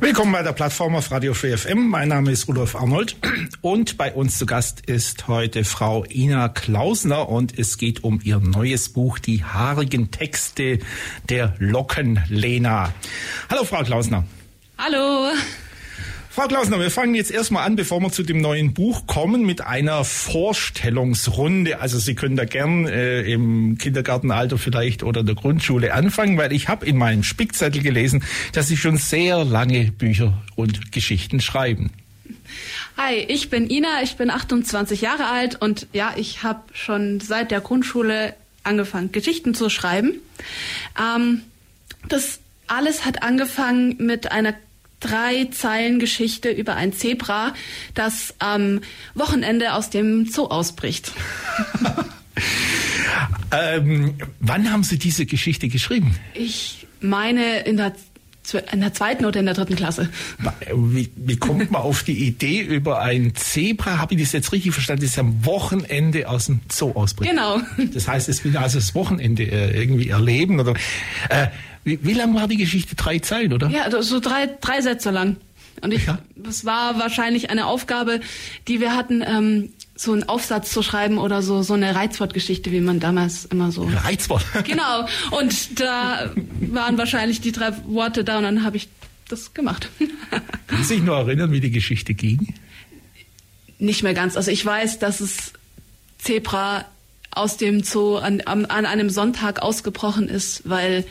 Willkommen bei der Plattform auf Radio Free FM. Mein Name ist Rudolf Arnold und bei uns zu Gast ist heute Frau Ina Klausner und es geht um ihr neues Buch Die haarigen Texte der Lockenlena. Hallo Frau Klausner. Hallo. Frau Klausner, wir fangen jetzt erstmal an, bevor wir zu dem neuen Buch kommen, mit einer Vorstellungsrunde. Also Sie können da gern äh, im Kindergartenalter vielleicht oder der Grundschule anfangen, weil ich habe in meinem Spickzettel gelesen, dass Sie schon sehr lange Bücher und Geschichten schreiben. Hi, ich bin Ina, ich bin 28 Jahre alt und ja, ich habe schon seit der Grundschule angefangen, Geschichten zu schreiben. Ähm, das alles hat angefangen mit einer drei Zeilen Geschichte über ein Zebra, das am Wochenende aus dem Zoo ausbricht. ähm, wann haben Sie diese Geschichte geschrieben? Ich meine in der in der zweiten oder in der dritten Klasse. Wie, wie kommt man auf die Idee über ein Zebra? Habe ich das jetzt richtig verstanden? Das ist am Wochenende aus dem Zoo ausbricht. Genau. Das heißt, es will also das Wochenende äh, irgendwie erleben oder äh, wie, wie lang war die Geschichte? Drei Zeilen, oder? Ja, so drei, drei Sätze lang. Und ich, ja. das war wahrscheinlich eine Aufgabe, die wir hatten, ähm, so einen Aufsatz zu schreiben oder so, so eine Reizwortgeschichte, wie man damals immer so. Reizwort? Genau. Und da waren wahrscheinlich die drei Worte da und dann habe ich das gemacht. Können Sie sich nur erinnern, wie die Geschichte ging? Nicht mehr ganz. Also ich weiß, dass es Zebra aus dem Zoo an, an einem Sonntag ausgebrochen ist, weil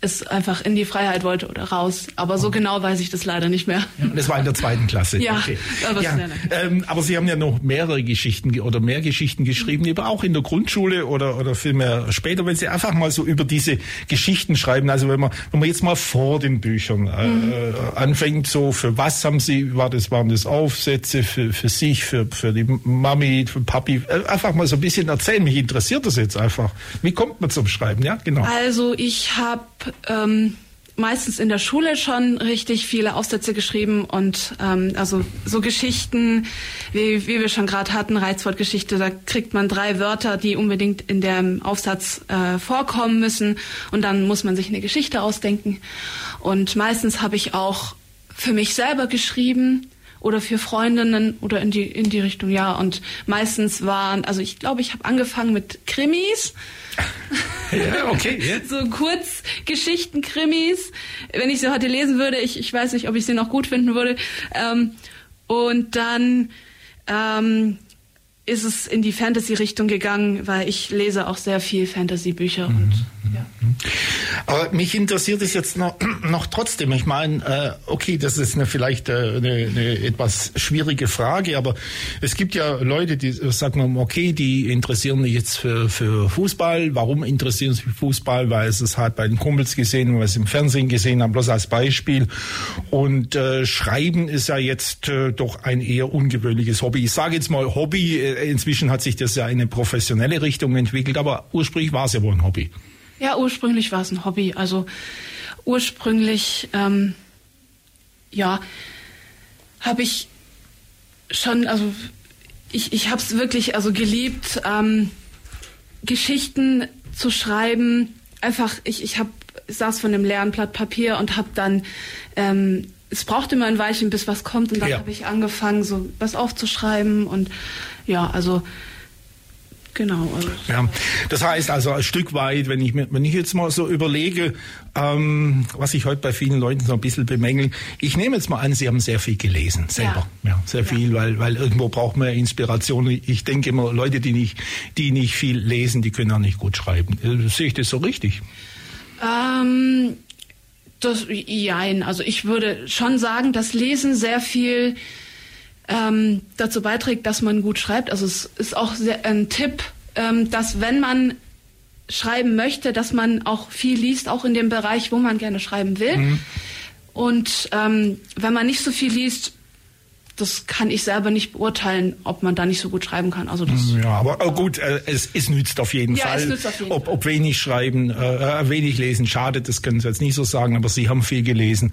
es einfach in die Freiheit wollte oder raus. Aber so genau weiß ich das leider nicht mehr. Ja, das war in der zweiten Klasse. Ja, okay. aber, ja ähm, aber Sie haben ja noch mehrere Geschichten oder mehr Geschichten geschrieben, mhm. auch in der Grundschule oder, oder vielmehr später, wenn Sie einfach mal so über diese Geschichten schreiben. Also wenn man, wenn man jetzt mal vor den Büchern äh, mhm. anfängt, so für was haben Sie, war das, waren das Aufsätze für, für sich, für, für die Mami, für Papi, äh, einfach mal so ein bisschen erzählen. Mich interessiert das jetzt einfach. Wie kommt man zum Schreiben? Ja, genau. Also ich habe ähm, meistens in der Schule schon richtig viele Aufsätze geschrieben und ähm, also so Geschichten, wie, wie wir schon gerade hatten, Reizwortgeschichte, da kriegt man drei Wörter, die unbedingt in dem Aufsatz äh, vorkommen müssen und dann muss man sich eine Geschichte ausdenken. Und meistens habe ich auch für mich selber geschrieben oder für Freundinnen oder in die in die Richtung ja und meistens waren also ich glaube ich habe angefangen mit Krimis ja, okay. Yeah. So Kurzgeschichten-Krimis. Wenn ich sie heute lesen würde, ich, ich weiß nicht, ob ich sie noch gut finden würde. Ähm, und dann ähm, ist es in die Fantasy-Richtung gegangen, weil ich lese auch sehr viel Fantasy-Bücher. Mhm. Ja. Aber mich interessiert es jetzt noch, noch trotzdem. Ich meine, äh, okay, das ist eine, vielleicht äh, eine, eine etwas schwierige Frage, aber es gibt ja Leute, die sagen, okay, die interessieren sich jetzt für, für Fußball. Warum interessieren sie sich für Fußball? Weil es es halt bei den Kumpels gesehen, weil es im Fernsehen gesehen haben, bloß als Beispiel. Und äh, Schreiben ist ja jetzt äh, doch ein eher ungewöhnliches Hobby. Ich sage jetzt mal Hobby. Inzwischen hat sich das ja in eine professionelle Richtung entwickelt, aber ursprünglich war es ja wohl ein Hobby. Ja, ursprünglich war es ein Hobby. Also ursprünglich, ähm, ja, habe ich schon, also ich, ich habe es wirklich also geliebt, ähm, Geschichten zu schreiben. Einfach, ich, ich hab, saß von einem leeren Blatt Papier und habe dann, ähm, es brauchte immer ein Weilchen, bis was kommt und dann ja. habe ich angefangen, so was aufzuschreiben und ja, also Genau. Also ja, das heißt also ein Stück weit, wenn ich mir, wenn ich jetzt mal so überlege, ähm, was ich heute bei vielen Leuten so ein bisschen bemängel, ich nehme jetzt mal an, Sie haben sehr viel gelesen, selber. Ja, ja sehr viel, ja. weil, weil irgendwo braucht man ja Inspiration. Ich denke immer, Leute, die nicht, die nicht viel lesen, die können auch nicht gut schreiben. Äh, sehe ich das so richtig? Ähm, das, jein. Also ich würde schon sagen, dass Lesen sehr viel ähm, dazu beiträgt, dass man gut schreibt. Also es ist auch sehr, ein Tipp, ähm, dass wenn man schreiben möchte, dass man auch viel liest, auch in dem Bereich, wo man gerne schreiben will. Mhm. Und ähm, wenn man nicht so viel liest, das kann ich selber nicht beurteilen, ob man da nicht so gut schreiben kann. Also das ja, aber oh gut, äh, es, es nützt auf jeden ja, Fall. Es nützt auf jeden ob, Fall. ob wenig schreiben, äh, äh, wenig lesen schadet, das können Sie jetzt nicht so sagen, aber Sie haben viel gelesen.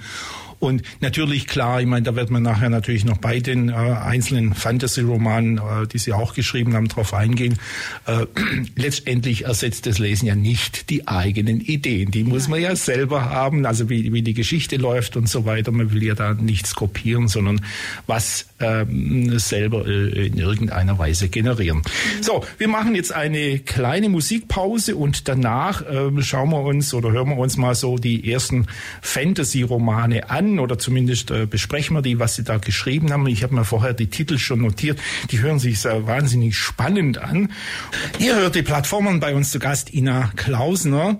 Und natürlich klar, ich meine, da wird man nachher natürlich noch bei den äh, einzelnen Fantasy-Romanen, äh, die Sie auch geschrieben haben, drauf eingehen. Äh, letztendlich ersetzt das Lesen ja nicht die eigenen Ideen. Die muss man ja selber haben, also wie, wie die Geschichte läuft und so weiter. Man will ja da nichts kopieren, sondern was ähm, selber äh, in irgendeiner Weise generieren. So, wir machen jetzt eine kleine Musikpause und danach äh, schauen wir uns oder hören wir uns mal so die ersten Fantasy-Romane an oder zumindest äh, besprechen wir die, was sie da geschrieben haben. Ich habe mir vorher die Titel schon notiert. Die hören sich sehr wahnsinnig spannend an. Ihr hört die Plattformen bei uns zu Gast Ina Klausner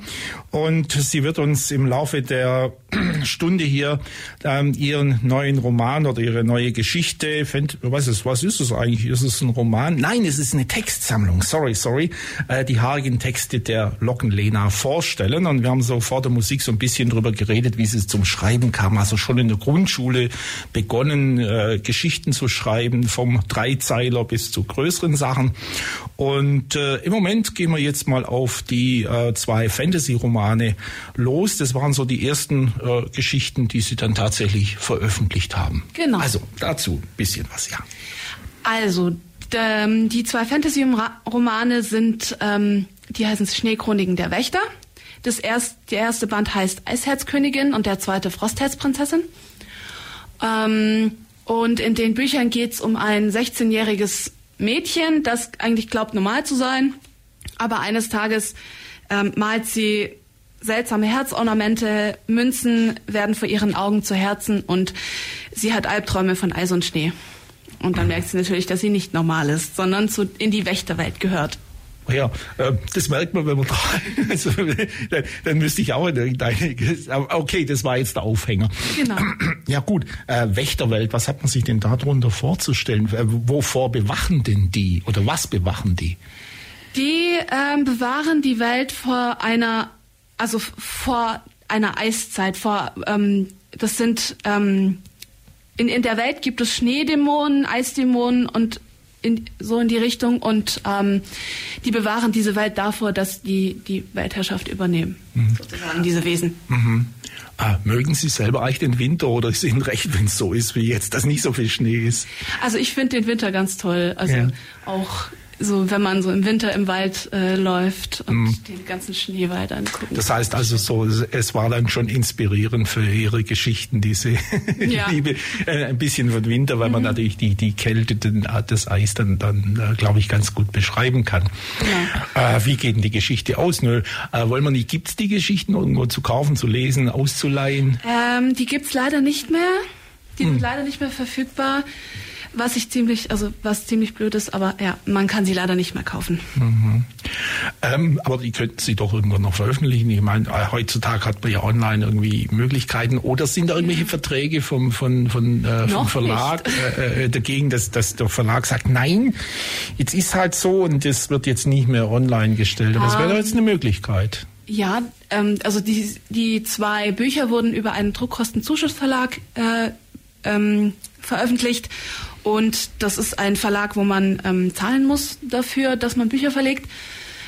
und sie wird uns im Laufe der Stunde hier ähm, ihren neuen Roman oder ihre neue Geschichte, was ist, was ist es eigentlich? Ist es ein Roman? Nein, es ist eine Textsammlung. Sorry, sorry. Äh, die haarigen Texte der Lockenlena vorstellen. Und wir haben so vor der Musik so ein bisschen drüber geredet, wie sie zum Schreiben kam. Also schon in der Grundschule begonnen, äh, Geschichten zu schreiben, vom Dreizeiler bis zu größeren Sachen. Und äh, im Moment gehen wir jetzt mal auf die äh, zwei Fantasy-Romane los. Das waren so die ersten äh, Geschichten, die sie dann tatsächlich veröffentlicht haben. Genau. Also dazu bisschen was, ja. Also, ähm, die zwei Fantasy-Romane sind, ähm, die heißen Schneechroniken der Wächter. Das erst, der erste Band heißt Eisherzkönigin und der zweite Frostherzprinzessin. Ähm, und in den Büchern geht es um ein 16-jähriges Mädchen, das eigentlich glaubt, normal zu sein. Aber eines Tages ähm, malt sie seltsame Herzornamente, Münzen werden vor ihren Augen zu Herzen und sie hat Albträume von Eis und Schnee. Und dann merkt sie natürlich, dass sie nicht normal ist, sondern zu, in die Wächterwelt gehört. Ja, äh, das merkt man, wenn man da, also, dann, dann müsste ich auch in irgendeine, okay, das war jetzt der Aufhänger. Genau. Ja gut, äh, Wächterwelt, was hat man sich denn darunter vorzustellen? Äh, wovor bewachen denn die oder was bewachen die? Die ähm, bewahren die Welt vor einer, also vor einer Eiszeit, vor, ähm, das sind, ähm, in, in der Welt gibt es Schneedämonen, Eisdämonen und in, so in die Richtung und ähm, die bewahren diese Welt davor, dass die die Weltherrschaft übernehmen, mhm. sozusagen diese Wesen. Mhm. Ah, mögen Sie selber eigentlich den Winter oder ist Ihnen recht, wenn es so ist wie jetzt, dass nicht so viel Schnee ist? Also ich finde den Winter ganz toll. Also ja. auch so wenn man so im Winter im Wald äh, läuft und mm. den ganzen Schneewald anguckt. Das heißt also so, es war dann schon inspirierend für Ihre Geschichten, diese ja. Liebe, äh, ein bisschen von Winter, weil mhm. man natürlich die, die Kälte, den, das Eis dann, dann äh, glaube ich, ganz gut beschreiben kann. Ja. Äh, wie geht denn die Geschichte aus? Nö, äh, wollen wir nicht, gibt's die Geschichten irgendwo zu kaufen, zu lesen, auszuleihen? Ähm, die gibt's leider nicht mehr. Die hm. sind leider nicht mehr verfügbar. Was ich ziemlich, also was ziemlich blöd ist, aber ja, man kann sie leider nicht mehr kaufen. Mhm. Ähm, aber die könnten Sie doch irgendwann noch veröffentlichen. Ich meine, äh, heutzutage hat man ja online irgendwie Möglichkeiten. Oder sind da irgendwelche Verträge vom, von, von, äh, vom Verlag äh, äh, dagegen, dass, dass der Verlag sagt, nein, jetzt ist halt so und das wird jetzt nicht mehr online gestellt. Das wäre doch jetzt eine Möglichkeit. Ja, ähm, also die, die zwei Bücher wurden über einen Druckkostenzuschussverlag äh, ähm, veröffentlicht und das ist ein Verlag, wo man ähm, zahlen muss dafür, dass man Bücher verlegt,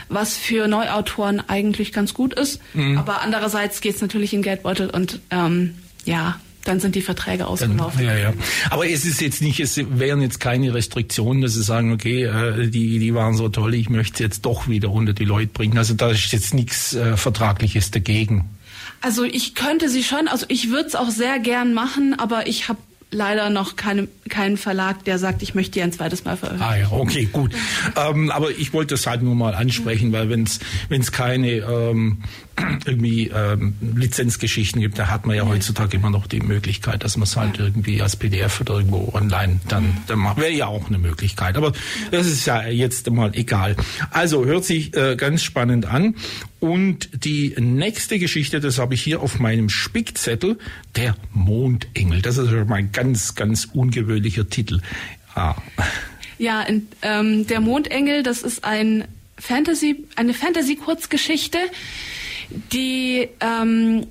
was für Neuautoren eigentlich ganz gut ist. Mhm. Aber andererseits geht es natürlich in Geldbeutel und ähm, ja, dann sind die Verträge ausgelaufen. ja, ja. Aber es ist jetzt nicht, es wären jetzt keine Restriktionen, dass sie sagen, okay, äh, die, die waren so toll, ich möchte jetzt doch wieder unter die Leute bringen. Also da ist jetzt nichts äh, Vertragliches dagegen. Also ich könnte sie schon, also ich würde es auch sehr gern machen, aber ich habe leider noch keine, keinen Verlag, der sagt, ich möchte die ein zweites Mal veröffentlichen. Ah ja, okay, gut. ähm, aber ich wollte das halt nur mal ansprechen, weil wenn es keine ähm, irgendwie ähm, Lizenzgeschichten gibt, da hat man ja, ja, heutzutage immer noch die Möglichkeit, dass man es halt irgendwie als PDF oder irgendwo online dann, mhm. dann macht. Wäre ja auch eine Möglichkeit. Aber das ist ja jetzt mal egal. Also hört sich äh, ganz spannend an. Und die nächste Geschichte, das habe ich hier auf meinem Spickzettel, der Mondengel. Das ist schon mal ein ganz, ganz ungewöhnlicher Titel. Ah. Ja, in, ähm, der Mondengel, das ist ein Fantasy, eine Fantasy-Kurzgeschichte, die ähm,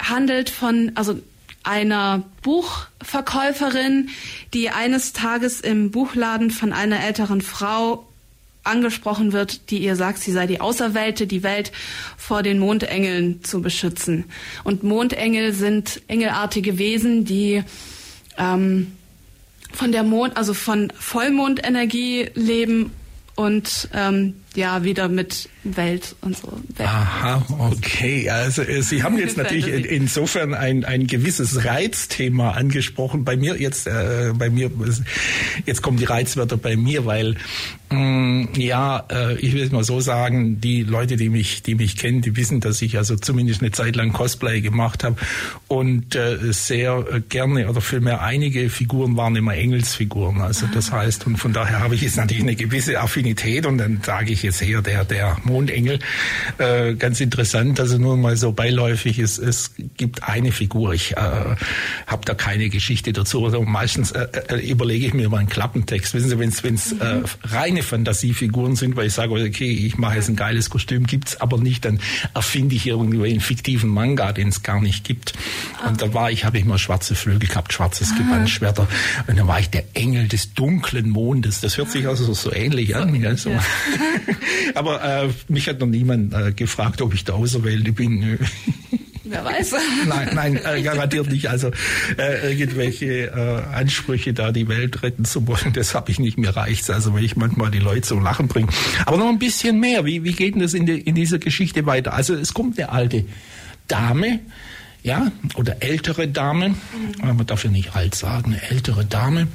handelt von, also einer Buchverkäuferin, die eines Tages im Buchladen von einer älteren Frau angesprochen wird, die ihr sagt, sie sei die Auserwählte, die Welt vor den Mondengeln zu beschützen. Und Mondengel sind engelartige Wesen, die ähm, von der Mond, also von Vollmondenergie leben und ähm, ja wieder mit Welt und so. Welt. Aha, okay. Also äh, Sie haben jetzt natürlich in, insofern ein, ein gewisses Reizthema angesprochen. Bei mir jetzt, äh, bei mir jetzt kommen die Reizwörter bei mir, weil mh, mm, ja, äh, ich will es mal so sagen, die Leute, die mich, die mich kennen, die wissen, dass ich also zumindest eine Zeit lang Cosplay gemacht habe und äh, sehr gerne oder vielmehr einige Figuren waren immer Engelsfiguren. Also das ah. heißt und von daher habe ich jetzt natürlich eine gewisse Affinität und dann sage ich jetzt her der der Mondengel. Äh, ganz interessant, also nur mal so beiläufig, es, es gibt eine Figur. Ich äh, habe da keine Geschichte dazu. Also meistens äh, äh, überlege ich mir mal einen Klappentext. Wissen Sie, wenn es mhm. äh, reine Fantasiefiguren sind, weil ich sage, okay, ich mache jetzt ein geiles Kostüm, gibt's aber nicht, dann erfinde ich irgendwie einen fiktiven Manga, den es gar nicht gibt. Und da war ich, habe ich mal schwarze Flügel gehabt, schwarzes ah. Gewand, Schwerter. Und dann war ich der Engel des dunklen Mondes. Das hört sich also so ähnlich an. Also. Ja. aber äh, mich hat noch niemand äh, gefragt, ob ich der Auserwählte bin. Wer weiß. nein, nein, äh, garantiert nicht. Also äh, irgendwelche äh, Ansprüche, da die Welt retten zu wollen, das habe ich nicht. Mir reicht's. Also wenn ich manchmal die Leute zum Lachen bringe. Aber noch ein bisschen mehr. Wie, wie geht denn das in, die, in dieser Geschichte weiter? Also es kommt eine alte Dame, ja, oder ältere Dame, mhm. man darf ja nicht alt sagen, ältere Dame,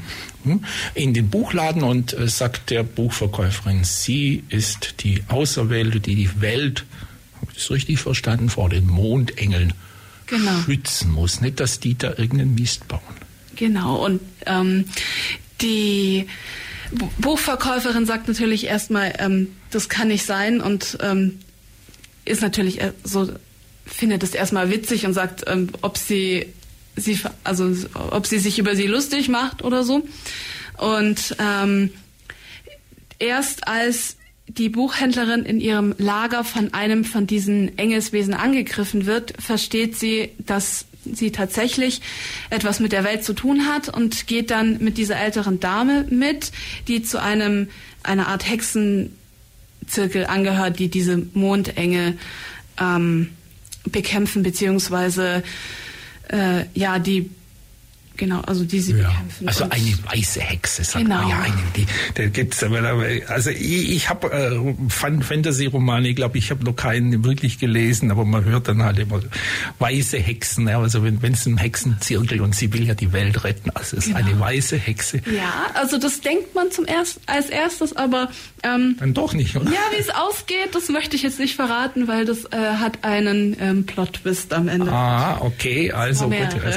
hm, in den Buchladen und äh, sagt der Buchverkäuferin, sie ist die Auserwählte, die die Welt, habe ich das richtig verstanden, vor den Mondengeln genau. schützen muss. Nicht, dass die da irgendeinen Mist bauen. Genau, und ähm, die Buchverkäuferin sagt natürlich erstmal, ähm, das kann nicht sein und ähm, ist natürlich äh, so findet es erstmal witzig und sagt, ähm, ob sie sie also ob sie sich über sie lustig macht oder so. Und ähm, erst als die Buchhändlerin in ihrem Lager von einem von diesen Engelswesen angegriffen wird, versteht sie, dass sie tatsächlich etwas mit der Welt zu tun hat und geht dann mit dieser älteren Dame mit, die zu einem einer Art Hexenzirkel angehört, die diese Mondengel ähm, bekämpfen, beziehungsweise äh, ja, die Genau, also die sie ja. bekämpfen. Also eine weiße Hexe, sagt genau. man ja. Eine, die, da gibt's, also ich, ich habe äh, Fantasy-Romane, ich glaube, ich habe noch keinen wirklich gelesen, aber man hört dann halt immer weiße Hexen. Ja, also wenn es ein Hexenzirkel und sie will ja die Welt retten, also es ist genau. eine weiße Hexe. Ja, also das denkt man zum erst, als erstes, aber ähm, dann doch nicht, oder? Ja, wie es ausgeht, das möchte ich jetzt nicht verraten, weil das äh, hat einen ähm, Plot-Twist am Ende. Ah, okay, also gut,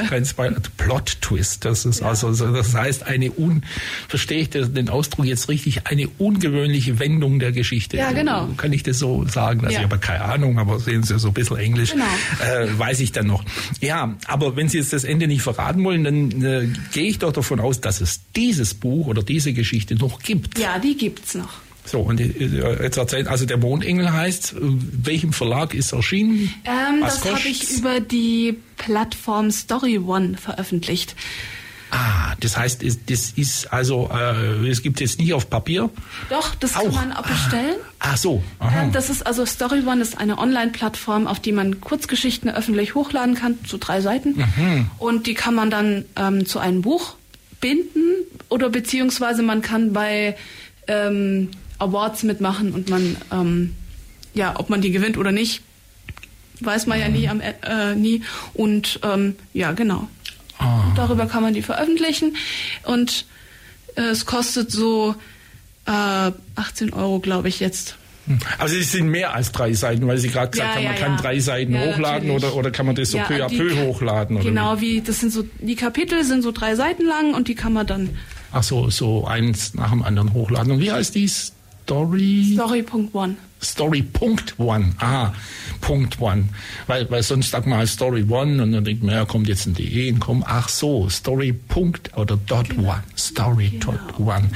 kein Spoiler. Plot-Twist. Twist. Das ist ja. also, das heißt eine un, verstehe ich den Ausdruck jetzt richtig, eine ungewöhnliche Wendung der Geschichte. Ja, genau. Kann ich das so sagen? Also ja. ich habe keine Ahnung, aber sehen Sie so ein bisschen Englisch, genau. äh, weiß ich dann noch. Ja, aber wenn Sie jetzt das Ende nicht verraten wollen, dann äh, gehe ich doch davon aus, dass es dieses Buch oder diese Geschichte noch gibt. Ja, die gibt's noch. So, und äh, jetzt erzählt, also der Mondengel heißt, welchem Verlag ist erschienen? Ähm, das habe ich über die Plattform Story One veröffentlicht. Ah, das heißt, das ist also, äh, es gibt jetzt nicht auf Papier. Doch, das auch. kann man auch bestellen. Ah, ach so. Ähm, das ist also Story One ist eine Online-Plattform, auf die man Kurzgeschichten öffentlich hochladen kann, zu drei Seiten. Mhm. Und die kann man dann ähm, zu einem Buch binden oder beziehungsweise man kann bei ähm, Awards mitmachen und man, ähm, ja, ob man die gewinnt oder nicht, weiß man ja nie am äh, nie. Und ähm, ja, genau. Ah. Darüber kann man die veröffentlichen und äh, es kostet so äh, 18 Euro, glaube ich, jetzt. Hm. Also es sind mehr als drei Seiten, weil Sie gerade gesagt ja, haben, man ja, kann ja. drei Seiten hochladen oder, oder kann man das so peu à peu hochladen? Oder genau, wie? wie das sind so die Kapitel sind so drei Seiten lang und die kann man dann. Ach so, so eins nach dem anderen hochladen. Und wie heißt dies? Story. Story.one. Story Punkt One. Ah, Punkt One. Weil, weil sonst sagt man halt Story One und dann denkt man, ja, kommt jetzt ein DE und kommt, ach so, Story Punkt oder Dot genau. One. Story genau. Dot One.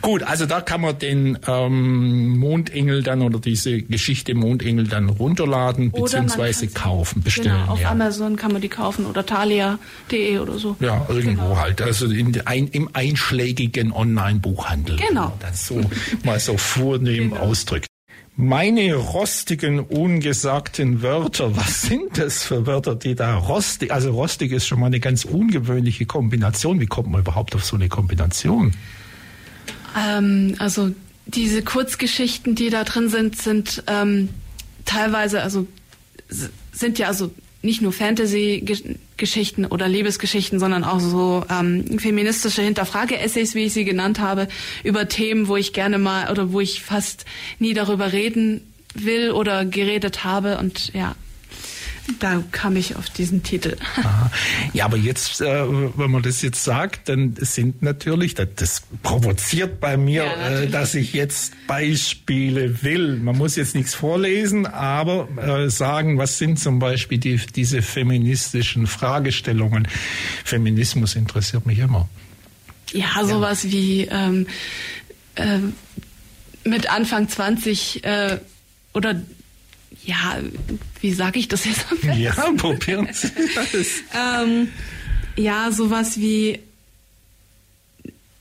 Gut, also da kann man den ähm, Mondengel dann oder diese Geschichte Mondengel dann runterladen beziehungsweise kaufen, bestellen. Genau, auf ja. Amazon kann man die kaufen oder thalia.de oder so. Ja, irgendwo genau. halt. Also in, ein, im einschlägigen Online-Buchhandel. Genau. Das so mal so vornehm genau. ausdrückt. Meine rostigen, ungesagten Wörter, was sind das für Wörter, die da rostig, also rostig ist schon mal eine ganz ungewöhnliche Kombination. Wie kommt man überhaupt auf so eine Kombination? Ähm, also diese Kurzgeschichten, die da drin sind, sind ähm, teilweise, also sind ja also nicht nur Fantasy-Geschichten oder Liebesgeschichten, sondern auch so ähm, feministische Hinterfrage-Essays, wie ich sie genannt habe, über Themen, wo ich gerne mal oder wo ich fast nie darüber reden will oder geredet habe. Und ja, da kam ich auf diesen Titel. Aha. Ja, aber jetzt, äh, wenn man das jetzt sagt, dann sind natürlich, das, das provoziert bei mir, ja, äh, dass ich jetzt Beispiele will. Man muss jetzt nichts vorlesen, aber äh, sagen, was sind zum Beispiel die, diese feministischen Fragestellungen. Feminismus interessiert mich immer. Ja, sowas ja. wie ähm, äh, mit Anfang 20 äh, oder ja, wie sage ich das jetzt? Ja, probieren Sie das. ähm, ja, sowas wie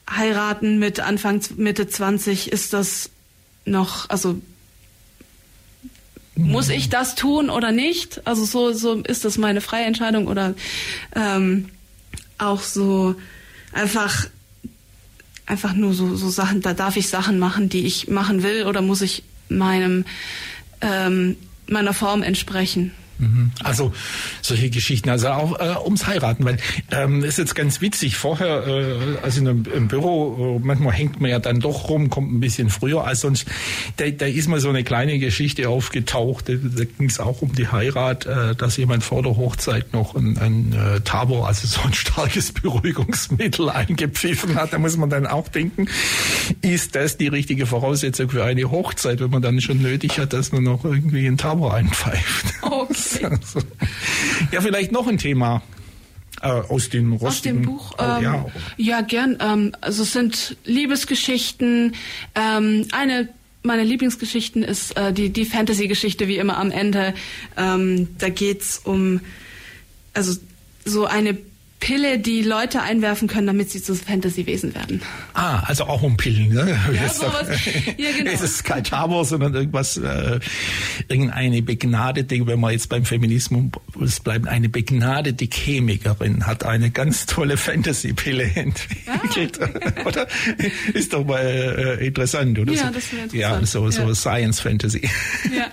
heiraten mit Anfang Mitte 20 ist das noch, also muss ich das tun oder nicht? Also so, so ist das meine freie Entscheidung oder ähm, auch so einfach einfach nur so, so Sachen, da darf ich Sachen machen, die ich machen will oder muss ich meinem ähm, meiner Form entsprechen. Mhm. Also solche Geschichten, also auch äh, ums Heiraten, weil ähm, ist jetzt ganz witzig. Vorher, äh, also in einem, im Büro, äh, manchmal hängt man ja dann doch rum, kommt ein bisschen früher als sonst. Da, da ist mal so eine kleine Geschichte aufgetaucht. Da, da ging es auch um die Heirat, äh, dass jemand vor der Hochzeit noch ein, ein äh, Tabor, also so ein starkes Beruhigungsmittel eingepfiffen hat. Da muss man dann auch denken, ist das die richtige Voraussetzung für eine Hochzeit, wenn man dann schon nötig hat, dass man noch irgendwie ein Tabor einpfeift. Okay. ja, vielleicht noch ein Thema. Äh, aus dem rostigen aus dem Buch oh, ähm, ja. ja gern ähm, also es sind Liebesgeschichten ähm, eine meiner Lieblingsgeschichten ist äh, die die Fantasy Geschichte wie immer am Ende ähm, da geht's um also so eine Pille, die Leute einwerfen können, damit sie zu Fantasy-Wesen werden. Ah, also auch um Pillen, ne? Ja, sowas. ja genau. Es ist kein Tabor, sondern irgendwas, äh, irgendeine begnadete, wenn man jetzt beim Feminismus bleibt, eine begnadete Chemikerin hat eine ganz tolle Fantasy-Pille entwickelt. Ah. oder? Ist doch mal äh, interessant, oder? Ja, das wäre interessant. Ja, so, so ja. Science-Fantasy. Ja.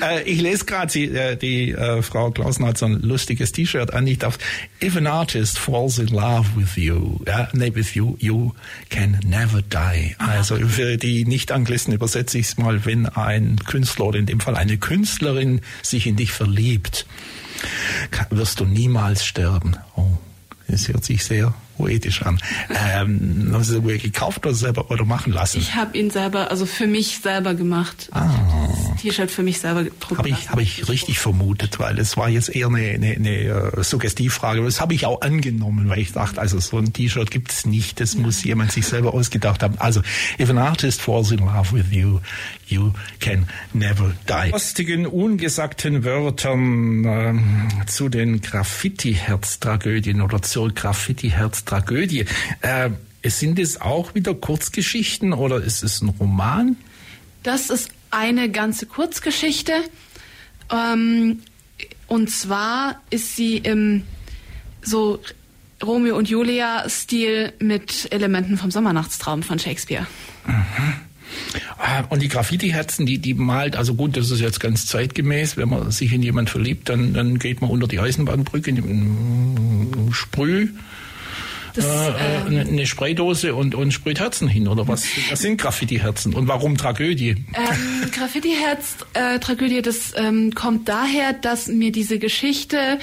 äh, ich lese gerade, äh, die äh, Frau Klausen hat so ein lustiges T-Shirt an. Ich darf, even an artist falls in love with you, ja, nee, with you, you can never die. Also für die Nicht-Anglisten übersetze ich es mal, wenn ein Künstler oder in dem Fall eine Künstlerin sich in dich verliebt, wirst du niemals sterben. Oh, das hört sich sehr poetisch an. Ähm, haben Sie wohl gekauft oder selber oder machen lassen? Ich habe ihn selber, also für mich selber gemacht. Ah. T-Shirt für mich selber gedruckt. Habe ich, hab ich richtig vermutet, weil es war jetzt eher eine, eine, eine uh, Suggestivfrage. Das habe ich auch angenommen, weil ich dachte, also so ein T-Shirt gibt es nicht. Das ja. muss jemand sich selber ausgedacht haben. Also, if an artist falls in love with you, you can never die. Rostigen, ungesagten Wörtern ähm, zu den Graffiti-Herz-Tragödien oder zur Graffiti-Herz-Tragödie Tragödie. Äh, sind es auch wieder Kurzgeschichten oder ist es ein Roman? Das ist eine ganze Kurzgeschichte. Ähm, und zwar ist sie im so Romeo und Julia-Stil mit Elementen vom Sommernachtstraum von Shakespeare. Mhm. Und die Graffiti-Herzen, die, die malt, also gut, das ist jetzt ganz zeitgemäß, wenn man sich in jemand verliebt, dann, dann geht man unter die Eisenbahnbrücke in, in Sprüh das, äh, äh, ähm, eine Spraydose und, und sprüht Herzen hin oder was? Was sind Graffiti-Herzen und warum Tragödie? Ähm, Graffiti-Herz-Tragödie, äh, das ähm, kommt daher, dass mir diese Geschichte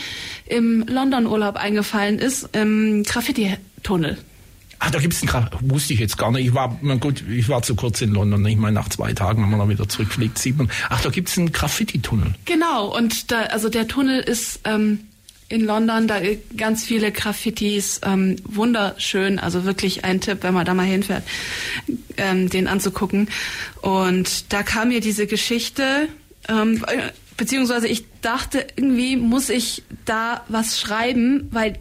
im London-Urlaub eingefallen ist, im Graffiti-Tunnel. Ach, da gibt's einen Graf wusste ich jetzt gar nicht. Ich war, na gut, ich war zu kurz in London. Ich meine, nach zwei Tagen, wenn man dann wieder zurückfliegt, sieht man, ach, da gibt's einen Graffiti-Tunnel. Genau, und da, also der Tunnel ist ähm, in London, da ganz viele Graffitis, ähm, wunderschön, also wirklich ein Tipp, wenn man da mal hinfährt, ähm, den anzugucken. Und da kam mir diese Geschichte, ähm, beziehungsweise ich dachte, irgendwie muss ich da was schreiben, weil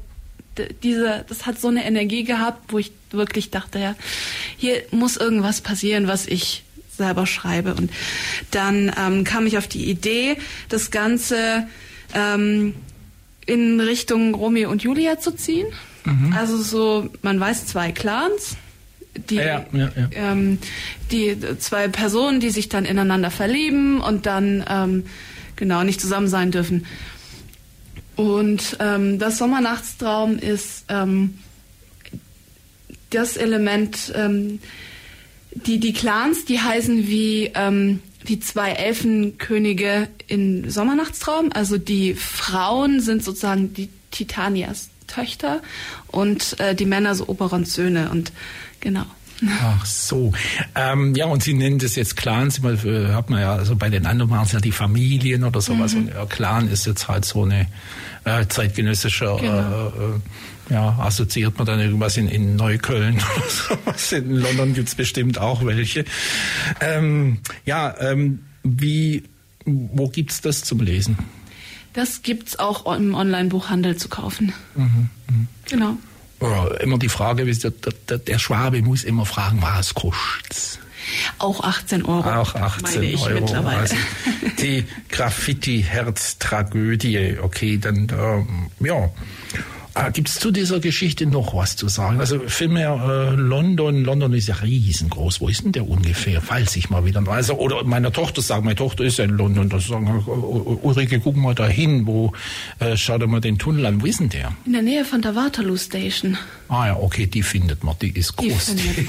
diese, das hat so eine Energie gehabt, wo ich wirklich dachte, ja, hier muss irgendwas passieren, was ich selber schreibe. Und dann ähm, kam ich auf die Idee, das Ganze ähm, in Richtung Romeo und Julia zu ziehen. Mhm. Also so, man weiß zwei Clans, die, ja, ja, ja. Ähm, die zwei Personen, die sich dann ineinander verlieben und dann ähm, genau nicht zusammen sein dürfen. Und ähm, das Sommernachtstraum ist ähm, das Element, ähm, die, die Clans, die heißen wie ähm, die zwei Elfenkönige in Sommernachtstraum. Also die Frauen sind sozusagen die Titanias Töchter und äh, die Männer so Oberons Söhne und genau. Ach so. Ähm, ja, und Sie nennen das jetzt Clans. Immer, äh, hat man ja, also bei den anderen waren es ja die Familien oder sowas. Mhm. Und ja, Clan ist jetzt halt so eine äh, zeitgenössische, genau. äh, äh ja, assoziiert man dann irgendwas in, in Neukölln oder sowas. In London gibt's bestimmt auch welche. Ähm, ja, ähm, wie, wo gibt's das zum Lesen? Das gibt's auch im Online-Buchhandel zu kaufen. Mhm, mh. Genau immer die Frage, der, der, der Schwabe muss immer fragen, was kostet's? Auch 18 Euro. Auch 18 Euro. Mittlerweile. Also die Graffiti-Herz-Tragödie. Okay, dann, ähm, ja. Äh, Gibt es zu dieser Geschichte noch was zu sagen? Also vielmehr äh, London, London ist ja riesengroß. Wo ist denn der ungefähr? Falls ich mal wieder, also oder meiner Tochter sagen, meine Tochter ist ja in London. Das sagen, äh, Ulrike, guck mal dahin, wo äh, schau dir mal den Tunnel an. Wo ist denn der? In der Nähe von der Waterloo Station. Ah ja, okay, die findet man, die ist groß. Die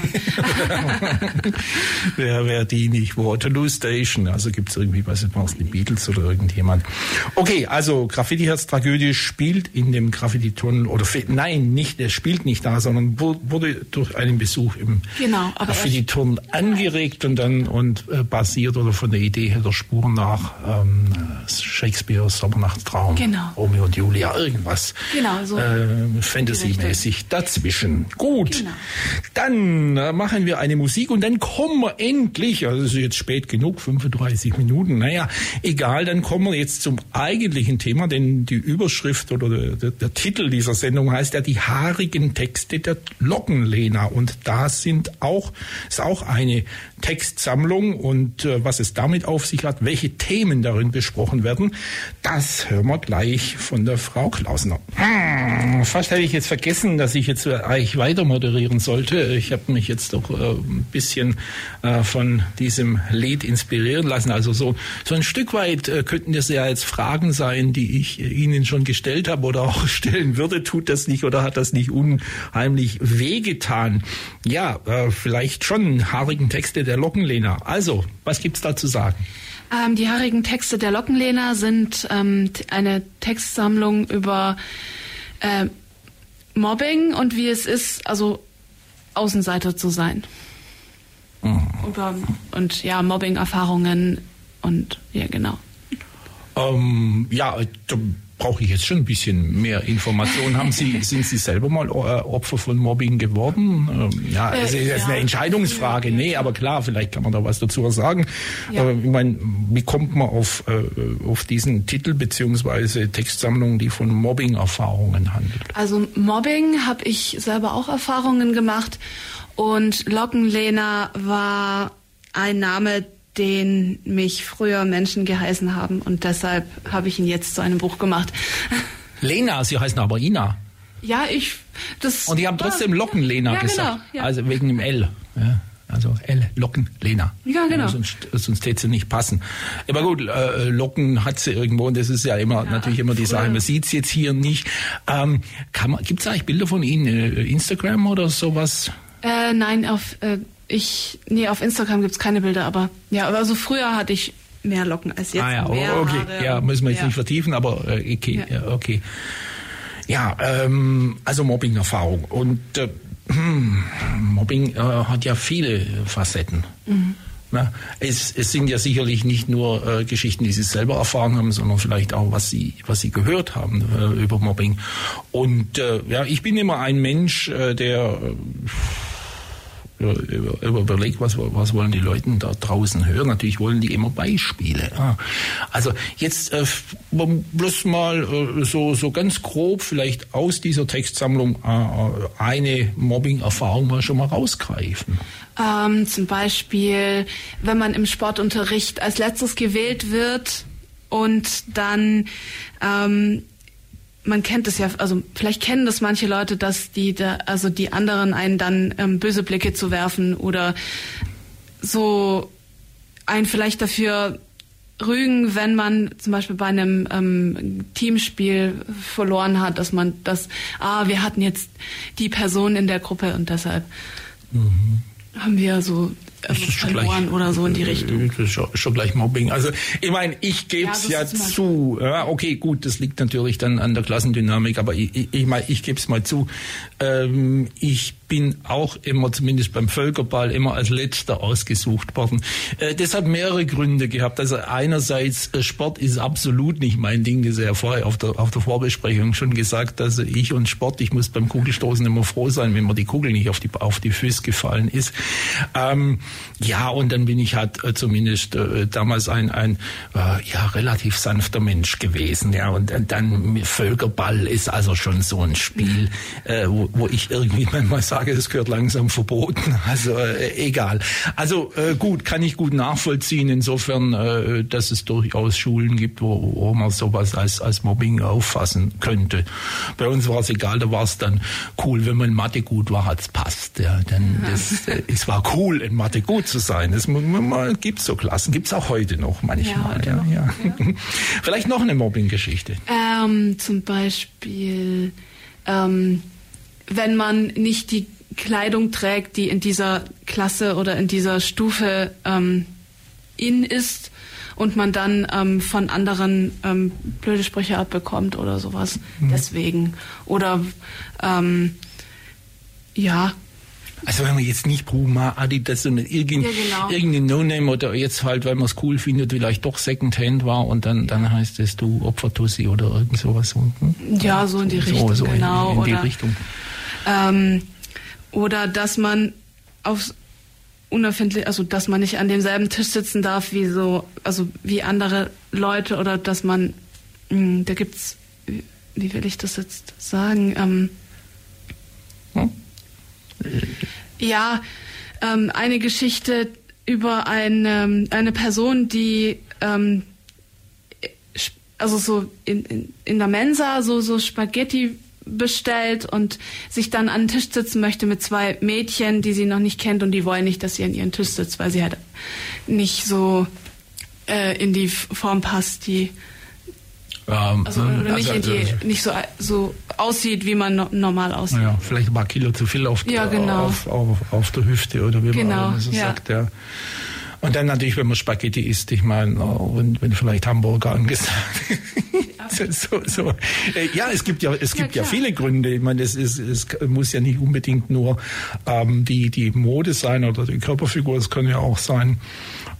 wer wäre die nicht? Waterloo Station. Also gibt es irgendwie, weiß ich nicht, die Beatles oder irgendjemand. Okay, also Graffiti-Herz-Tragödie spielt in dem Graffiti-Tunnel oder nein, nicht, er spielt nicht da, sondern wurde durch einen Besuch im genau, Graffiti-Turm angeregt und dann und äh, basiert oder von der Idee her der Spuren nach ähm, Shakespeare Sommernachtstraum, genau. Romeo und Julia, irgendwas genau, so äh, Fantasy-mäßig dazwischen. Gut, genau. dann äh, machen wir eine Musik und dann kommen wir endlich, also es ist jetzt spät genug, 35 Minuten, naja, egal, dann kommen wir jetzt zum eigentlichen Thema, denn die Überschrift oder der, der, der Titel dieser Sendung heißt ja die haarigen Texte der Lockenlehner und da sind auch ist auch eine Textsammlung und äh, was es damit auf sich hat, welche Themen darin besprochen werden, das hören wir gleich von der Frau Klausner. Hm, fast hätte ich jetzt vergessen, dass ich jetzt eigentlich weiter moderieren sollte. Ich habe mich jetzt doch äh, ein bisschen äh, von diesem Lied inspirieren lassen. Also so so ein Stück weit äh, könnten das ja jetzt Fragen sein, die ich Ihnen schon gestellt habe oder auch stellen würde tut das nicht oder hat das nicht unheimlich wehgetan? Ja, äh, vielleicht schon haarigen Texte der Lockenlehner. Also, was gibt's da zu sagen? Ähm, die haarigen Texte der Lockenlehner sind ähm, eine Textsammlung über äh, Mobbing und wie es ist, also Außenseiter zu sein. Mhm. Über, und ja, Mobbing-Erfahrungen und ja, genau. Ähm, ja, brauche ich jetzt schon ein bisschen mehr Informationen. Haben Sie, sind Sie selber mal äh, Opfer von Mobbing geworden? Ähm, ja, es ist jetzt eine Entscheidungsfrage. Nee, aber klar, vielleicht kann man da was dazu sagen. Ja. Ich meine, wie kommt man auf, äh, auf diesen Titel beziehungsweise Textsammlung, die von Mobbing-Erfahrungen handelt? Also Mobbing habe ich selber auch Erfahrungen gemacht und Lockenlehner war ein Name, den mich früher Menschen geheißen haben und deshalb habe ich ihn jetzt zu einem Buch gemacht. Lena, Sie heißen aber Ina. Ja, ich. Das und die haben trotzdem Locken Lena ja, gesagt. Genau, ja. Also wegen dem L. Ja, also L, Locken, Lena. Ja, genau. sonst sonst hätte sie nicht passen. Aber gut, äh, Locken hat sie irgendwo und das ist ja immer natürlich immer die Sache. Man sieht es jetzt hier nicht. Ähm, Gibt es eigentlich Bilder von Ihnen? Äh, Instagram oder sowas? Äh, nein, auf äh, ich, nee, auf Instagram gibt's keine Bilder, aber ja, also früher hatte ich mehr Locken als jetzt. Ah ja, mehr okay, Haare ja, müssen wir jetzt ja. nicht vertiefen, aber äh, okay, ja. okay. Ja, ähm, also Mobbing-Erfahrung und äh, hm, Mobbing äh, hat ja viele Facetten. Mhm. Na, es, es sind ja sicherlich nicht nur äh, Geschichten, die Sie selber erfahren haben, sondern vielleicht auch, was Sie, was Sie gehört haben äh, über Mobbing. Und äh, ja, ich bin immer ein Mensch, äh, der äh, überlegt, was, was wollen die Leute da draußen hören. Natürlich wollen die immer Beispiele. Ja. Also jetzt äh, bloß mal äh, so, so ganz grob vielleicht aus dieser Textsammlung äh, eine Mobbing-Erfahrung mal schon mal rausgreifen. Ähm, zum Beispiel, wenn man im Sportunterricht als letztes gewählt wird und dann ähm, man kennt es ja, also vielleicht kennen das manche Leute, dass die, da, also die anderen einen dann ähm, böse Blicke zu werfen oder so einen vielleicht dafür rügen, wenn man zum Beispiel bei einem ähm, Teamspiel verloren hat, dass man das, ah, wir hatten jetzt die Person in der Gruppe und deshalb mhm. haben wir so also verloren gleich, oder so in die Richtung. Das ist schon, schon gleich Mobbing. Also ich meine, ich gebe es ja, ja zu. Ja, okay, gut, das liegt natürlich dann an der Klassendynamik, aber ich, ich, ich meine, ich gebe es mal zu. Ähm, ich bin auch immer, zumindest beim Völkerball, immer als Letzter ausgesucht worden. Äh, das hat mehrere Gründe gehabt. Also einerseits, äh, Sport ist absolut nicht mein Ding. Das ist ja vorher auf der, auf der Vorbesprechung schon gesagt, dass ich und Sport, ich muss beim Kugelstoßen immer froh sein, wenn mir die Kugel nicht auf die, auf die Füße gefallen ist. Ähm, ja, und dann bin ich halt äh, zumindest damals ein, ein äh, ja, relativ sanfter Mensch gewesen. Ja, und dann Völkerball ist also schon so ein Spiel, wo, wo ich irgendwie manchmal sage, es gehört langsam verboten. Also äh, egal. Also äh, gut, kann ich gut nachvollziehen, insofern, äh, dass es durchaus Schulen gibt, wo, wo man sowas als, als Mobbing auffassen könnte. Bei uns war es egal, da war es dann cool, wenn man in Mathe gut war, hat's passt. Ja, dann das, äh, es war cool in Mathe gut zu sein. Es gibt so Klassen, gibt es auch heute noch manchmal. Ja, ja, ja. Vielleicht noch eine Mobbing-Geschichte. Ähm, zum Beispiel, ähm, wenn man nicht die Kleidung trägt, die in dieser Klasse oder in dieser Stufe ähm, in ist und man dann ähm, von anderen ähm, blöde Sprüche abbekommt oder sowas. Mhm. Deswegen. Oder ähm, ja, also wenn man jetzt nicht Puma, Adidas, sondern irgendein, ja, genau. irgendein No-Name oder jetzt halt, weil man es cool findet, vielleicht doch Secondhand war und dann, dann heißt es du Opfertussi oder irgend sowas. Hm? Ja, so in die Richtung, so, so genau. In, in die Richtung. Ähm, oder dass man aufs unerfindlich, also dass man nicht an demselben Tisch sitzen darf wie so, also wie andere Leute oder dass man, mh, hm, da gibt's, wie will ich das jetzt sagen, ähm, hm? Ja, ähm, eine Geschichte über eine, eine Person, die ähm, also so in, in, in der Mensa so, so Spaghetti bestellt und sich dann an den Tisch sitzen möchte mit zwei Mädchen, die sie noch nicht kennt und die wollen nicht, dass sie an ihren Tisch sitzt, weil sie halt nicht so äh, in die Form passt, die ähm, also, oder nicht, also, die, also, nicht so, so aussieht, wie man no, normal aussieht. Ja, vielleicht ein paar Kilo zu viel auf, ja, genau. auf, auf, auf, der Hüfte oder wie genau, man so ja. sagt. Ja. Und dann natürlich, wenn man Spaghetti isst, ich meine, wenn, wenn vielleicht Hamburger angesagt. so, so. Äh, ja, es gibt ja, es gibt ja, ja, viele Gründe. Ich meine, es, ist, es muss ja nicht unbedingt nur ähm, die, die Mode sein oder die Körperfigur, es kann ja auch sein,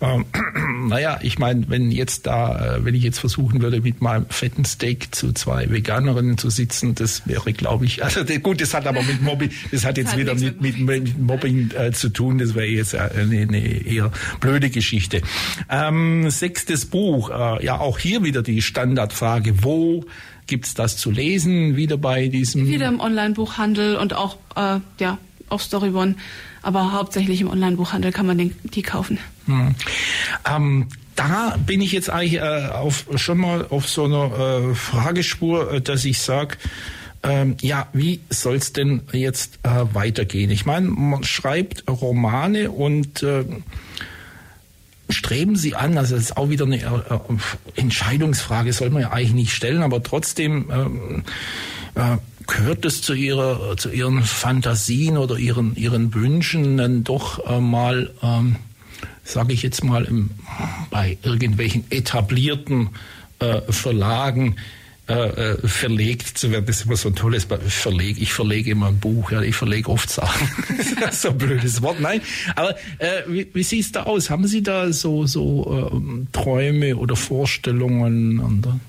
ähm, naja, ich meine, wenn jetzt da, äh, wenn ich jetzt versuchen würde, mit meinem fetten Steak zu zwei Veganerinnen zu sitzen, das wäre, glaube ich, also gut, das hat aber mit Mobbing, das hat jetzt das wieder mit, mit, mit, Mobbing äh, zu tun, das wäre jetzt eine, eine eher blöde Geschichte. Ähm, sechstes Buch, äh, ja auch hier wieder die Standardfrage, wo gibt's das zu lesen? Wieder bei diesem... Wieder im Online-Buchhandel und auch, äh, ja, auf Storyone aber hauptsächlich im Online-Buchhandel kann man den, die kaufen. Hm. Ähm, da bin ich jetzt eigentlich äh, auf, schon mal auf so einer äh, Fragespur, äh, dass ich sage, ähm, ja, wie soll es denn jetzt äh, weitergehen? Ich meine, man schreibt Romane und äh, streben Sie an, also das ist auch wieder eine äh, Entscheidungsfrage, soll man ja eigentlich nicht stellen, aber trotzdem ähm, äh, gehört es zu ihrer, zu ihren Fantasien oder ihren, ihren Wünschen dann doch äh, mal, ähm, sage ich jetzt mal, im, bei irgendwelchen etablierten äh, Verlagen äh, äh, verlegt zu werden. Das ist immer so ein tolles Verleg. Ich verlege immer ein Buch, ja, ich verlege oft Sachen. das ist so ein blödes Wort. Nein, aber äh, wie, wie sieht es da aus? Haben Sie da so, so ähm, Träume oder Vorstellungen? Und,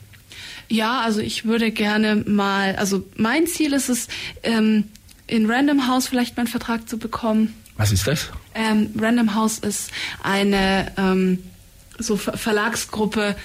ja, also ich würde gerne mal, also mein Ziel ist es, ähm, in Random House vielleicht meinen Vertrag zu bekommen. Was ist das? Ähm, Random House ist eine ähm, so Verlagsgruppe,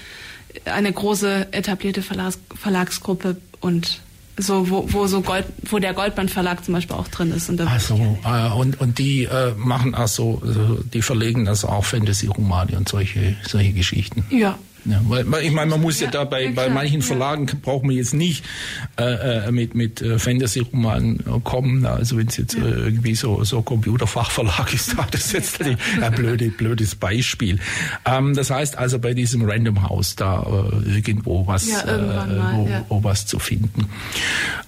eine große etablierte Verlags Verlagsgruppe und so wo, wo so Gold, wo der Goldband Verlag zum Beispiel auch drin ist. Und also äh, und und die äh, machen also, also die verlegen also auch Fantasy Romane und solche solche Geschichten. Ja, ja, weil, weil ich meine, man muss ja, ja da bei, ja, bei manchen Verlagen braucht man jetzt nicht äh, äh mit, mit äh, Fantasy-Romanen äh, kommen. Also wenn es jetzt äh, irgendwie so, so Computerfachverlag ist, da das jetzt ein blöde, blödes Beispiel. Ähm, das heißt also bei diesem Random House da äh, irgendwo was, mal, wo, wo, was zu finden.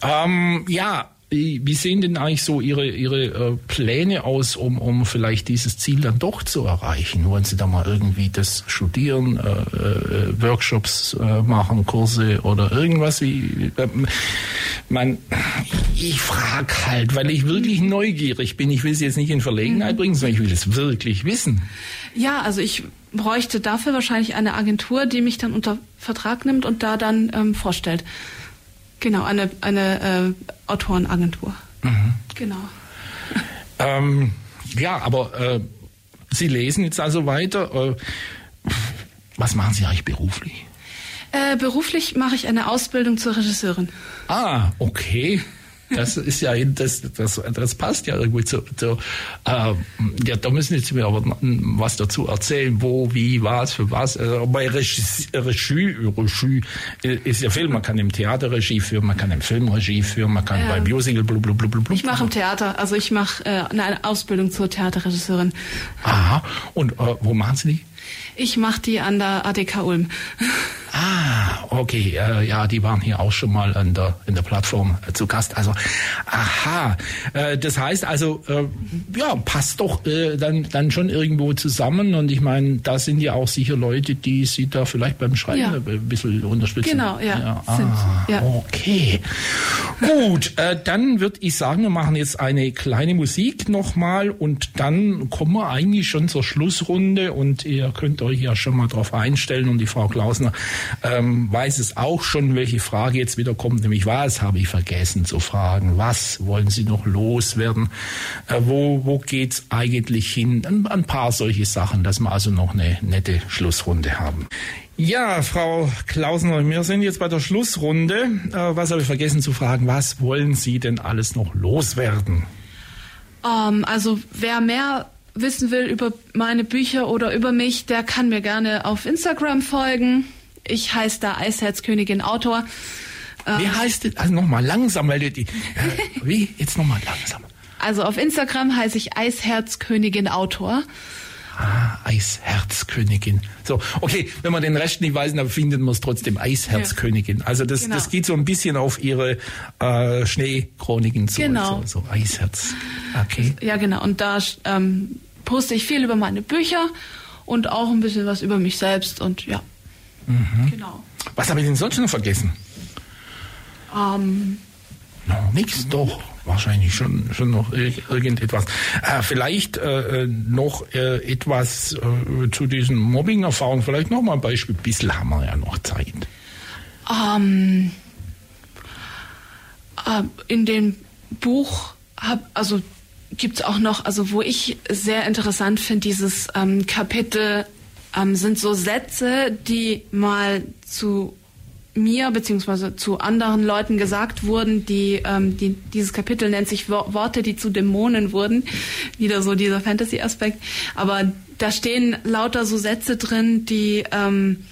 Ähm, ja, wie sehen denn eigentlich so Ihre, Ihre äh, Pläne aus, um, um vielleicht dieses Ziel dann doch zu erreichen? Wollen Sie da mal irgendwie das studieren, äh, äh, Workshops äh, machen, Kurse oder irgendwas? Wie, äh, man, ich frage halt, weil ich wirklich neugierig bin. Ich will Sie jetzt nicht in Verlegenheit mhm. bringen, sondern ich will es wirklich wissen. Ja, also ich bräuchte dafür wahrscheinlich eine Agentur, die mich dann unter Vertrag nimmt und da dann ähm, vorstellt. Genau, eine, eine äh, Autorenagentur. Mhm. Genau. Ähm, ja, aber äh, Sie lesen jetzt also weiter. Äh, was machen Sie eigentlich beruflich? Äh, beruflich mache ich eine Ausbildung zur Regisseurin. Ah, okay. Das ist ja, das, das, das passt ja irgendwie zu, zu äh, ja, da müssen jetzt mir aber was dazu erzählen, wo, wie, was, für was. Also bei Regie, Regie, Regie ist ja viel, man kann im Theater Regie führen, man kann im Film Regie führen, man kann ja. bei Musical blub, blub, blub, blub. Ich mache im Theater, also ich mache äh, eine Ausbildung zur Theaterregisseurin. Aha, und äh, wo machen Sie die? Ich mache die an der ADK Ulm. Ah, okay. Äh, ja, die waren hier auch schon mal an der, in der Plattform äh, zu Gast. Also, aha. Äh, das heißt also, äh, ja, passt doch äh, dann, dann schon irgendwo zusammen. Und ich meine, da sind ja auch sicher Leute, die Sie da vielleicht beim Schreiben ja. ein bisschen unterstützen. Genau, ja. ja. Ah, ja. Okay. Gut, äh, dann würde ich sagen, wir machen jetzt eine kleine Musik nochmal und dann kommen wir eigentlich schon zur Schlussrunde und ihr könnt euch ja schon mal drauf einstellen und die Frau Klausner ähm, weiß es auch schon, welche Frage jetzt wieder kommt, nämlich was habe ich vergessen zu fragen, was wollen Sie noch loswerden, äh, wo, wo es eigentlich hin, ein, ein paar solche Sachen, dass wir also noch eine nette Schlussrunde haben. Ja, Frau Klausner, wir sind jetzt bei der Schlussrunde. Äh, was habe ich vergessen zu fragen? Was wollen Sie denn alles noch loswerden? Um, ähm, also wer mehr wissen will über meine Bücher oder über mich, der kann mir gerne auf Instagram folgen. Ich heiße da Eisherzkönigin Autor. Wie ähm, heißt das? Also nochmal langsam, weil die, äh, wie? Jetzt nochmal langsam. Also auf Instagram heiße ich Eisherzkönigin Autor. Ah, Eisherzkönigin. So, okay, wenn man den Rest nicht weiß, dann findet man es trotzdem Eisherzkönigin. Also das, genau. das geht so ein bisschen auf ihre äh, Schneechroniken zurück. Genau. So, so Eisherz. Okay. Ja, genau. Und da ähm, poste ich viel über meine Bücher und auch ein bisschen was über mich selbst und ja. Mhm. Genau. Was habe ich denn sonst noch vergessen? Ähm. No, nix, doch. Wahrscheinlich schon, schon noch irgendetwas. Äh, vielleicht äh, noch äh, etwas äh, zu diesen Mobbing-Erfahrungen. Vielleicht noch mal ein Beispiel. Ein bisschen haben wir ja noch Zeit. Ähm, äh, in dem Buch hab, also gibt es auch noch, also wo ich sehr interessant finde, dieses ähm, Kapitel ähm, sind so Sätze, die mal zu mir beziehungsweise zu anderen Leuten gesagt wurden, die, ähm, die dieses Kapitel nennt sich Worte, die zu Dämonen wurden. Wieder so dieser Fantasy-Aspekt. Aber da stehen lauter so Sätze drin, die ähm,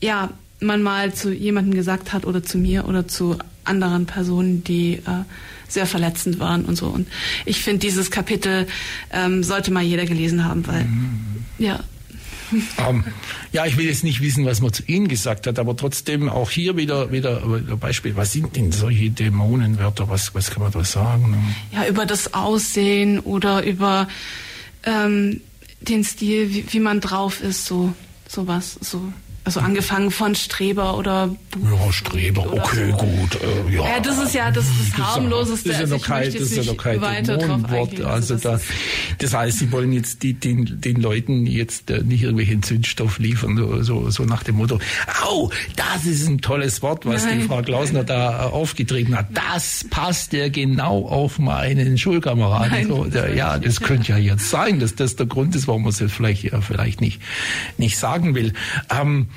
ja man mal zu jemandem gesagt hat oder zu mir oder zu anderen Personen, die äh, sehr verletzend waren und so. Und ich finde, dieses Kapitel ähm, sollte mal jeder gelesen haben, weil mhm. ja, ähm, ja, ich will jetzt nicht wissen, was man zu Ihnen gesagt hat, aber trotzdem auch hier wieder, wieder Beispiel. Was sind denn solche Dämonenwörter? Was, was kann man da sagen? Ja, über das Aussehen oder über ähm, den Stil, wie, wie man drauf ist, so sowas. So. Also angefangen von Streber oder Buch Ja, Streber, oder okay, so. gut. Äh, ja. ja, das ist ja das, das harmloseste. Das ist ja noch kein, das ist ja noch kein Dämonenwort. Also, also das, das heißt, Sie wollen jetzt die, den, den Leuten jetzt äh, nicht irgendwelchen Zündstoff liefern, so, so, so nach dem Motto, au, das ist ein tolles Wort, was Nein. die Frau Klausner da äh, aufgetrieben hat. Das passt ja genau auf meinen Schulkameraden. So, der, ja, das könnte ja jetzt sein, dass das der Grund ist, warum man es vielleicht, ja, vielleicht nicht, nicht sagen will. Ähm,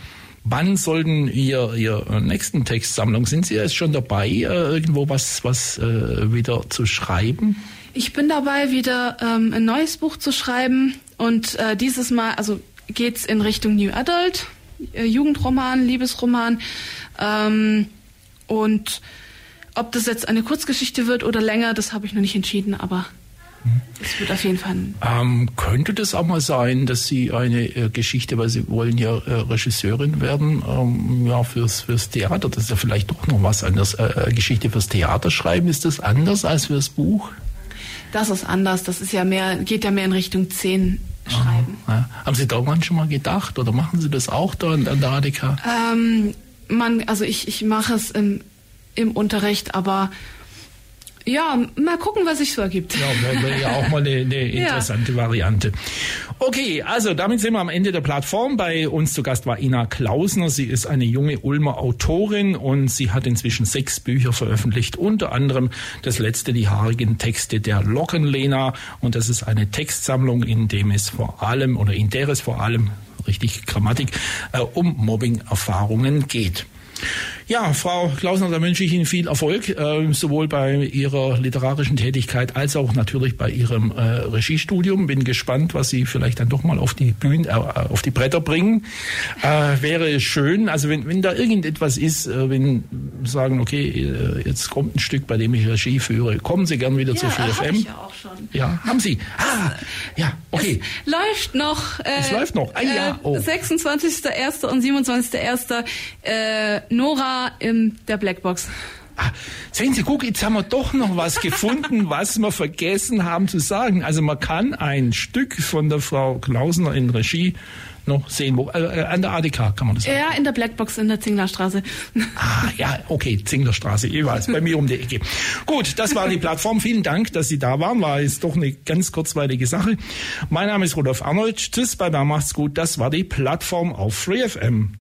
Wann sollten ihr ihr nächsten Textsammlung? Sind Sie jetzt schon dabei, äh, irgendwo was was äh, wieder zu schreiben? Ich bin dabei, wieder ähm, ein neues Buch zu schreiben und äh, dieses Mal, also geht's in Richtung New Adult, äh, Jugendroman, Liebesroman ähm, und ob das jetzt eine Kurzgeschichte wird oder länger, das habe ich noch nicht entschieden, aber es wird auf jeden Fall. Ähm, könnte das auch mal sein, dass Sie eine äh, Geschichte, weil Sie wollen ja äh, Regisseurin werden, ähm, ja, fürs, fürs Theater, das ist ja vielleicht doch noch was anderes. Äh, äh, Geschichte fürs Theater schreiben, ist das anders als fürs Buch? Das ist anders. Das ist ja mehr, geht ja mehr in Richtung 10 schreiben. Ja. Haben Sie daran schon mal gedacht oder machen Sie das auch da an, der ADK? Ähm, man, also ich, ich mache es im, im Unterricht, aber ja, mal gucken, was sich so ergibt. Ja, wäre ja auch mal eine, eine interessante ja. Variante. Okay, also damit sind wir am Ende der Plattform. Bei uns zu Gast war Ina Klausner. Sie ist eine junge Ulmer Autorin und sie hat inzwischen sechs Bücher veröffentlicht, unter anderem das letzte, die haarigen Texte der Lockenlena. Und das ist eine Textsammlung, in dem es vor allem oder in der es vor allem richtig Grammatik äh, um Mobbing-Erfahrungen geht. Ja, Frau Klausner, da wünsche ich Ihnen viel Erfolg, äh, sowohl bei Ihrer literarischen Tätigkeit als auch natürlich bei Ihrem äh, Regiestudium. Bin gespannt, was Sie vielleicht dann doch mal auf die Bühne, äh, auf die Bretter bringen. Äh, wäre schön, also wenn, wenn da irgendetwas ist, äh, wenn sagen, okay, äh, jetzt kommt ein Stück, bei dem ich Regie führe, kommen Sie gern wieder ja, zu 4FM. Ich ja, auch schon. ja, haben Sie. Ah, ja, okay. Es läuft noch. Es läuft noch. Ein Jahr. Oh. 26.01. und 27.01. Äh, In der Blackbox. Ah, sehen Sie, guck, jetzt haben wir doch noch was gefunden, was wir vergessen haben zu sagen. Also man kann ein Stück von der Frau Klausner in Regie noch sehen? Wo, äh, an der ADK kann man das sagen? Ja, in der Blackbox in der Zinglerstraße. Ah, ja, okay, Zinglerstraße, jeweils, bei mir um die Ecke. Gut, das war die Plattform. Vielen Dank, dass Sie da waren. War jetzt doch eine ganz kurzweilige Sache. Mein Name ist Rudolf Arnold. Tschüss, bei mir macht's gut. Das war die Plattform auf FreeFM.